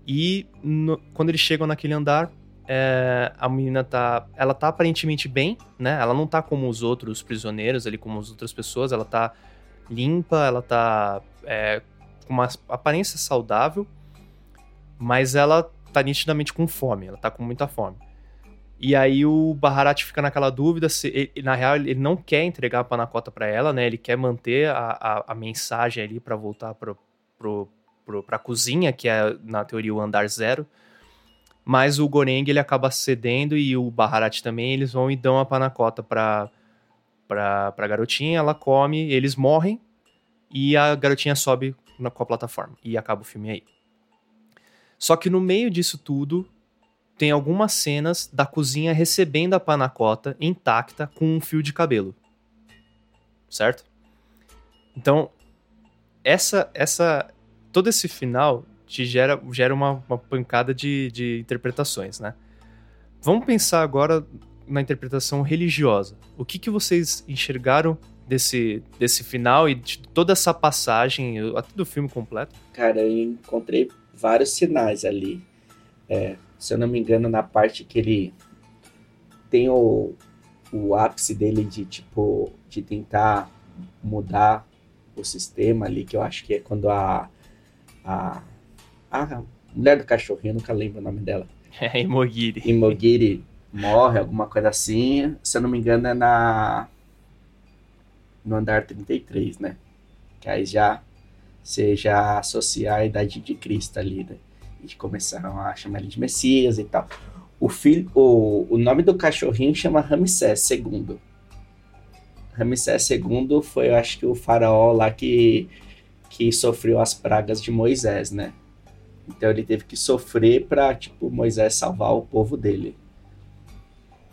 E no, quando eles chegam naquele andar, é, a menina tá. Ela tá aparentemente bem, né? Ela não tá como os outros prisioneiros ali, como as outras pessoas, ela tá limpa, ela tá é, com uma aparência saudável, mas ela tá nitidamente com fome, ela tá com muita fome. E aí o Baharat fica naquela dúvida se ele, na real ele não quer entregar a panacota para ela, né? Ele quer manter a, a, a mensagem ali para voltar pro, pro, pro, pra cozinha, que é na teoria o andar zero. Mas o Goreng ele acaba cedendo e o Baharat também, eles vão e dão a panacota pra, pra, pra garotinha, ela come, eles morrem e a garotinha sobe na, com a plataforma. E acaba o filme aí. Só que no meio disso tudo, tem algumas cenas da cozinha recebendo a panacota intacta com um fio de cabelo. Certo? Então, essa essa todo esse final te gera, gera uma, uma pancada de, de interpretações, né? Vamos pensar agora na interpretação religiosa. O que, que vocês enxergaram desse, desse final e de toda essa passagem, até do filme completo? Cara, eu encontrei vários sinais ali. É, se eu não me engano, na parte que ele tem o, o ápice dele de tipo de tentar mudar o sistema ali, que eu acho que é quando a, a, a mulher do cachorrinho, eu nunca lembro o nome dela. *laughs* É, Imogiri. Imogiri morre, alguma coisa assim. Se eu não me engano, é na. No andar 33, né? Que aí já você já associa a idade de Cristo ali, né? E começaram a chamar ele de Messias e tal. O, filho, o, o nome do cachorrinho chama Ramsés II. Ramsés II foi, eu acho que, o faraó lá que, que sofreu as pragas de Moisés, né? Então ele teve que sofrer para tipo, Moisés salvar o povo dele.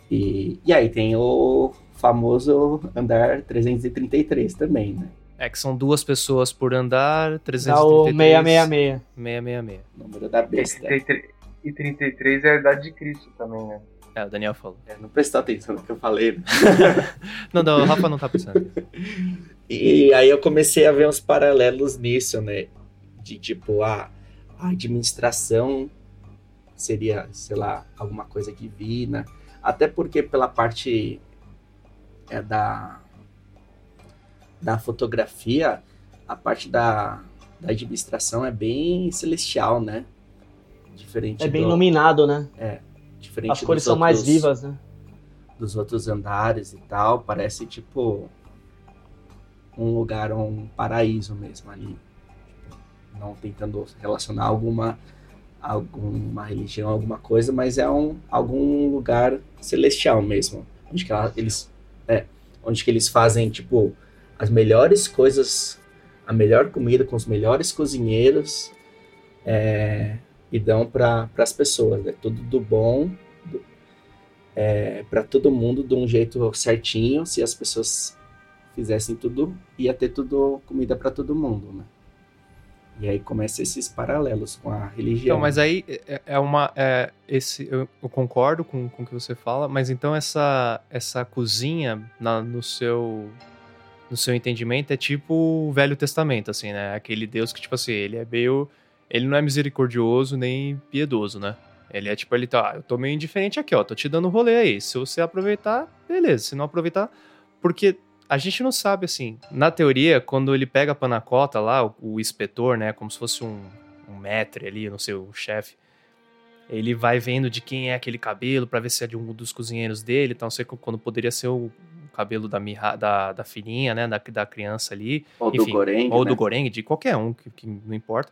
E, e aí tem o famoso andar 333 também, né? É que são duas pessoas por andar, Dá 333. o 666. 666. Número da E besta. 33 e 33 é a idade de Cristo também, né? É, o Daniel falou. É, não prestou atenção no que eu falei. né? *laughs* Não, não, o Rafa não tá pensando. E aí eu comecei a ver uns paralelos nisso, né? De tipo, a, a administração seria, sei lá, alguma coisa divina. Até porque pela parte é, da, da fotografia, a parte da, da administração é bem celestial, né? Diferente É bem do- iluminado, né? diferente As cores são mais vivas, né? dos outros andares e tal, parece tipo um lugar, um paraíso mesmo ali. Tipo, não tentando relacionar alguma alguma religião, alguma coisa, mas é um algum lugar celestial mesmo, onde que ela- eles é, onde que eles fazem tipo as melhores coisas, a melhor comida com os melhores cozinheiros é, e dão para as pessoas, é tudo do bom para todo mundo de um jeito certinho. Se as pessoas fizessem tudo, ia ter tudo comida para todo mundo, né? E aí começa esses paralelos com a religião. Então, mas aí é, é uma. é, esse, eu, eu concordo com, com o que você fala, mas então essa, essa cozinha na- no seu. No seu entendimento é tipo o Velho Testamento, assim, né? Aquele Deus que, tipo assim, ele é meio. Ele não é misericordioso nem piedoso, né? Ele é tipo, ele tá, ah, eu tô meio indiferente aqui, ó, tô te dando rolê aí. Se você aproveitar, beleza. Se não aproveitar, porque a gente não sabe, assim, na teoria, quando ele pega a panacota lá, o, o inspetor, né, como se fosse um, um maître ali, não sei, o chefe, ele vai vendo de quem é aquele cabelo pra ver se é de um dos cozinheiros dele, então não sei quando poderia ser o cabelo da, mirra, da, da filhinha, né, da, da criança ali, ou do enfim, Goreng, ou né? do Goreng, de qualquer um, que, que não importa.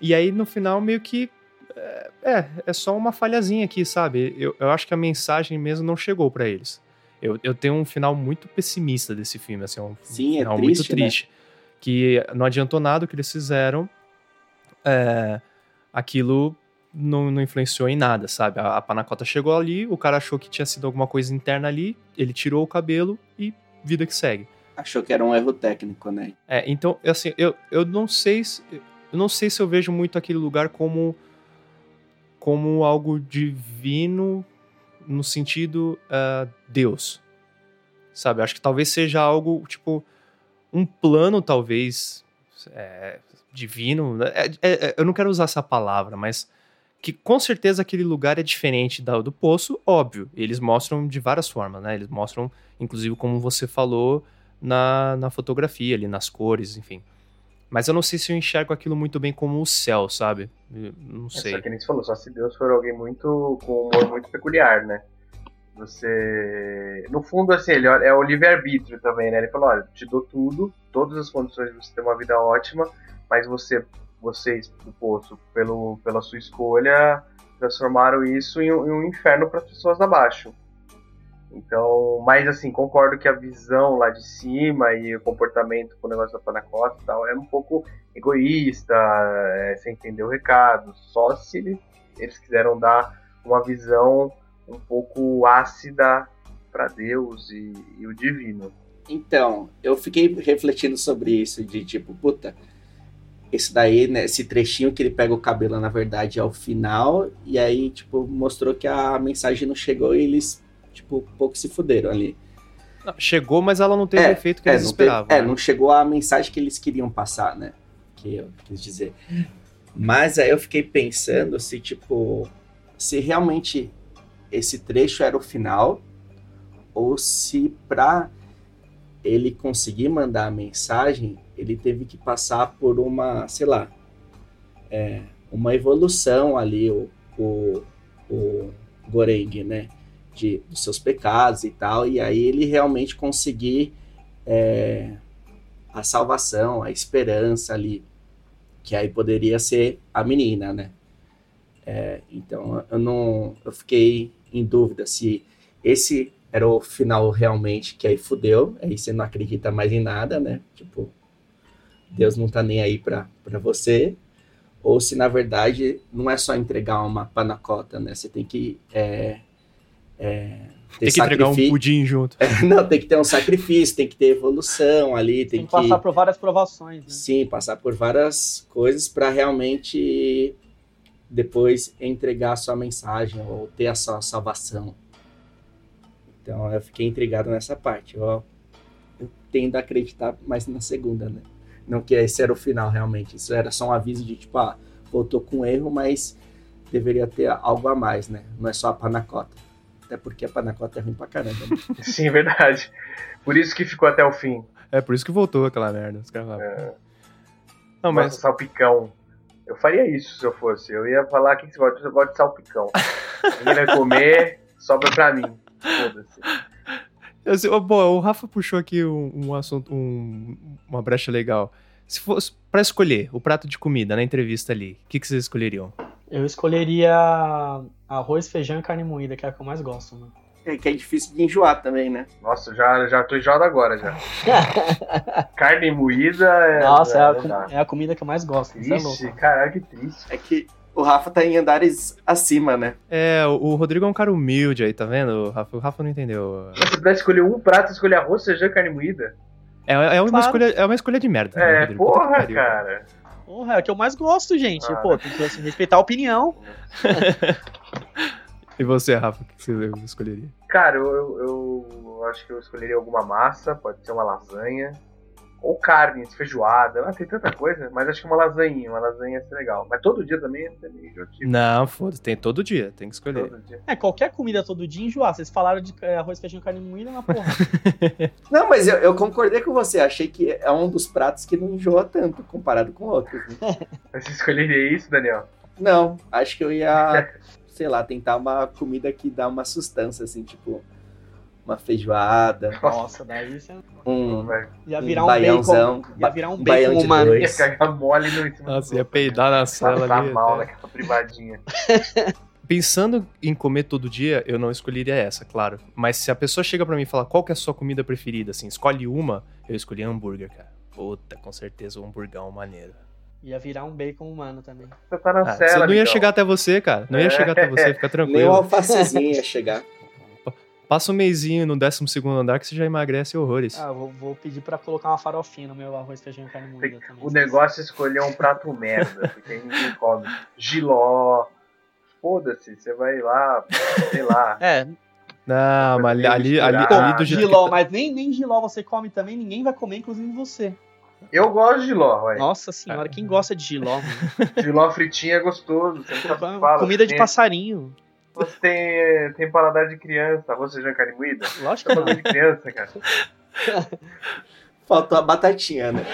E aí, no final, meio que. É, é, é só uma falhazinha aqui, sabe? Eu, eu acho que a mensagem mesmo não chegou pra eles. Eu, eu tenho um final muito pessimista desse filme, assim, um Sim, é final triste, muito triste. Que não adiantou nada o que eles fizeram. É, aquilo não, não influenciou em nada, sabe? A, a panacota chegou ali, o cara achou que tinha sido alguma coisa interna ali, ele tirou o cabelo e vida que segue. Achou que era um erro técnico, né? É, então, assim, eu, eu não sei se, eu não sei se eu vejo muito aquele lugar como como algo divino no sentido ah, Deus, sabe? Acho que talvez seja algo tipo um plano, talvez é, divino. né? É- é- é- eu não quero usar essa palavra, mas que com certeza aquele lugar é diferente da, do poço, óbvio. Eles mostram de várias formas, né? Eles mostram, inclusive, como você falou, na, na fotografia, ali nas cores, enfim. Mas eu não sei se eu enxergo aquilo muito bem como o céu, sabe? Eu Não É sei. Só que nem você falou, só se Deus for alguém muito com um humor muito peculiar, né? Você. No fundo, assim, ele é o livre-arbítrio também, né? Ele falou, olha, te dou tudo, todas as condições de você ter uma vida ótima, mas você, vocês, do poço, pelo, pela sua escolha, transformaram isso em um, inferno para as pessoas abaixo. Então, mas assim, concordo que a visão lá de cima e o comportamento com o negócio da panacota e tal é um pouco egoísta, é, sem entender o recado. Só se ele- eles quiseram dar uma visão um pouco ácida para Deus e, e o divino. Então, eu fiquei refletindo sobre isso, de tipo, puta, esse daí, né, esse trechinho que ele pega o cabelo, na verdade, é o final, e aí, tipo, mostrou que a mensagem não chegou e eles, tipo, pouco se fuderam ali. Chegou, mas ela não teve o efeito que é, eles esperavam. teve- é, né? não chegou a mensagem que eles queriam passar, né? Que eu quis dizer. Mas aí eu fiquei pensando se, tipo, se realmente esse trecho era o final, ou se pra ele conseguir mandar a mensagem, ele teve que passar por uma, sei lá, é, uma evolução ali, o, o, o Goreng, né? De, dos seus pecados e tal, e aí ele realmente conseguir é, a salvação, a esperança ali, que aí poderia ser a menina, né? É, então eu não, eu fiquei em dúvida se esse era o final realmente, que aí fudeu, aí você não acredita mais em nada, né? Tipo, Deus não tá nem aí pra, pra você, ou se na verdade não é só entregar uma panacota, né? Você tem que é, é, tem que entregar um pudim junto. *laughs* É, não, tem que ter um sacrifício, tem que ter evolução ali, tem, tem que passar por várias provações. Né? Sim, passar por várias coisas para realmente depois entregar a sua mensagem ou ter a sua salvação. Então eu fiquei intrigado nessa parte. Eu, eu tendo a acreditar mais na segunda, né? Não que esse era o final realmente. Isso era só um aviso de tipo, ah, voltou com erro, mas deveria ter algo a mais, né? Não é só a panacota. Até porque a panacota é ruim pra caramba. Né? *laughs* Sim, verdade. Por isso que ficou até o fim. É, por isso que voltou aquela merda. Os caras é. Não, mas. Nossa, salpicão. Eu faria isso se eu fosse. Eu ia falar que você gosta, você gosta de salpicão. *laughs* Ninguém vai comer, sobra pra mim. Foda-se. Bom, o Rafa puxou aqui um, um assunto, um, uma brecha legal. Se fosse para escolher o prato de comida na entrevista ali, o que, que vocês escolheriam? Eu escolheria arroz, feijão e carne moída, que é a que eu mais gosto, mano. É que é difícil de enjoar também, né? Nossa, já, já tô enjoado agora já. *laughs* carne moída é. Nossa, é, é, a, é, a, comida que eu mais gosto. Triste, é caralho, que triste. É que o Rafa tá em andares acima, né? É, o, Rodrigo é um cara humilde aí, tá vendo? O Rafa, o Rafa não entendeu. Se você pudesse escolher um prato, escolher arroz, feijão e carne moída. É, é, uma, claro. escolha, é uma escolha de merda. Né, é, né, porra, cara. Porra, é o que eu mais gosto, gente. Ah. Pô, tem que respeitar a opinião. *laughs* e você, Rafa, o que você escolheria? Cara, eu, eu, eu acho que eu escolheria alguma massa, pode ser uma lasanha. Ou carne, feijoada, ah, tem tanta coisa, mas acho que uma lasanha, uma lasanha ia ser legal. Mas todo dia também ia ser meio enjoativo. Não, foda-se, tem todo dia, tem que escolher. É, qualquer comida todo dia enjoar. Vocês falaram de é, arroz, feijão, carne moída, na porra. *laughs* não, mas eu, eu, concordei com você, achei que é um dos pratos que não enjoa tanto comparado com outros. Né? *laughs* Você escolheria isso, Daniel? Não, acho que eu ia, *laughs* sei lá, tentar uma comida que dá uma sustância, assim, tipo uma feijoada. Nossa, daí você... Um, ia virar um, um bacon. Ia virar um, um bacon de humano. Ia cagar mole no cima Nossa, ia peidar na sala tá ali. mal até. naquela privadinha. *laughs* Pensando em comer todo dia, eu não escolheria essa, claro. Mas se a pessoa chega para mim e fala qual que é a sua comida preferida, assim, escolhe uma, eu escolhi hambúrguer, cara. Puta, com certeza um hamburgão maneiro. Ia virar um bacon humano também. Você tá na ah, cela, não ia chegar até você, cara. Não ia chegar até você, fica *laughs* tranquilo. Nem o alfacezinho ia chegar. Passa um mêsinho no 12 andar que você já emagrece horrores. Ah, vou, vou pedir pra colocar uma farofinha no meu arroz, feijão e carne moída também. O negócio é escolher um prato merda, porque ninguém come. Giló. Foda-se, você vai lá, sei lá. É. Não, mas ali, ali, ali, ali do jeito Giló, tá- mas nem, nem giló você come também, ninguém vai comer, inclusive você. Eu gosto de giló, ué. Nossa senhora, quem gosta de giló? giló fritinho é gostoso. Você não fala, Comida de passarinho. Você tem, tem paladar de criança, arroz, feijão, carne moída? Lógico que não. de criança, cara. Faltou a batatinha, né?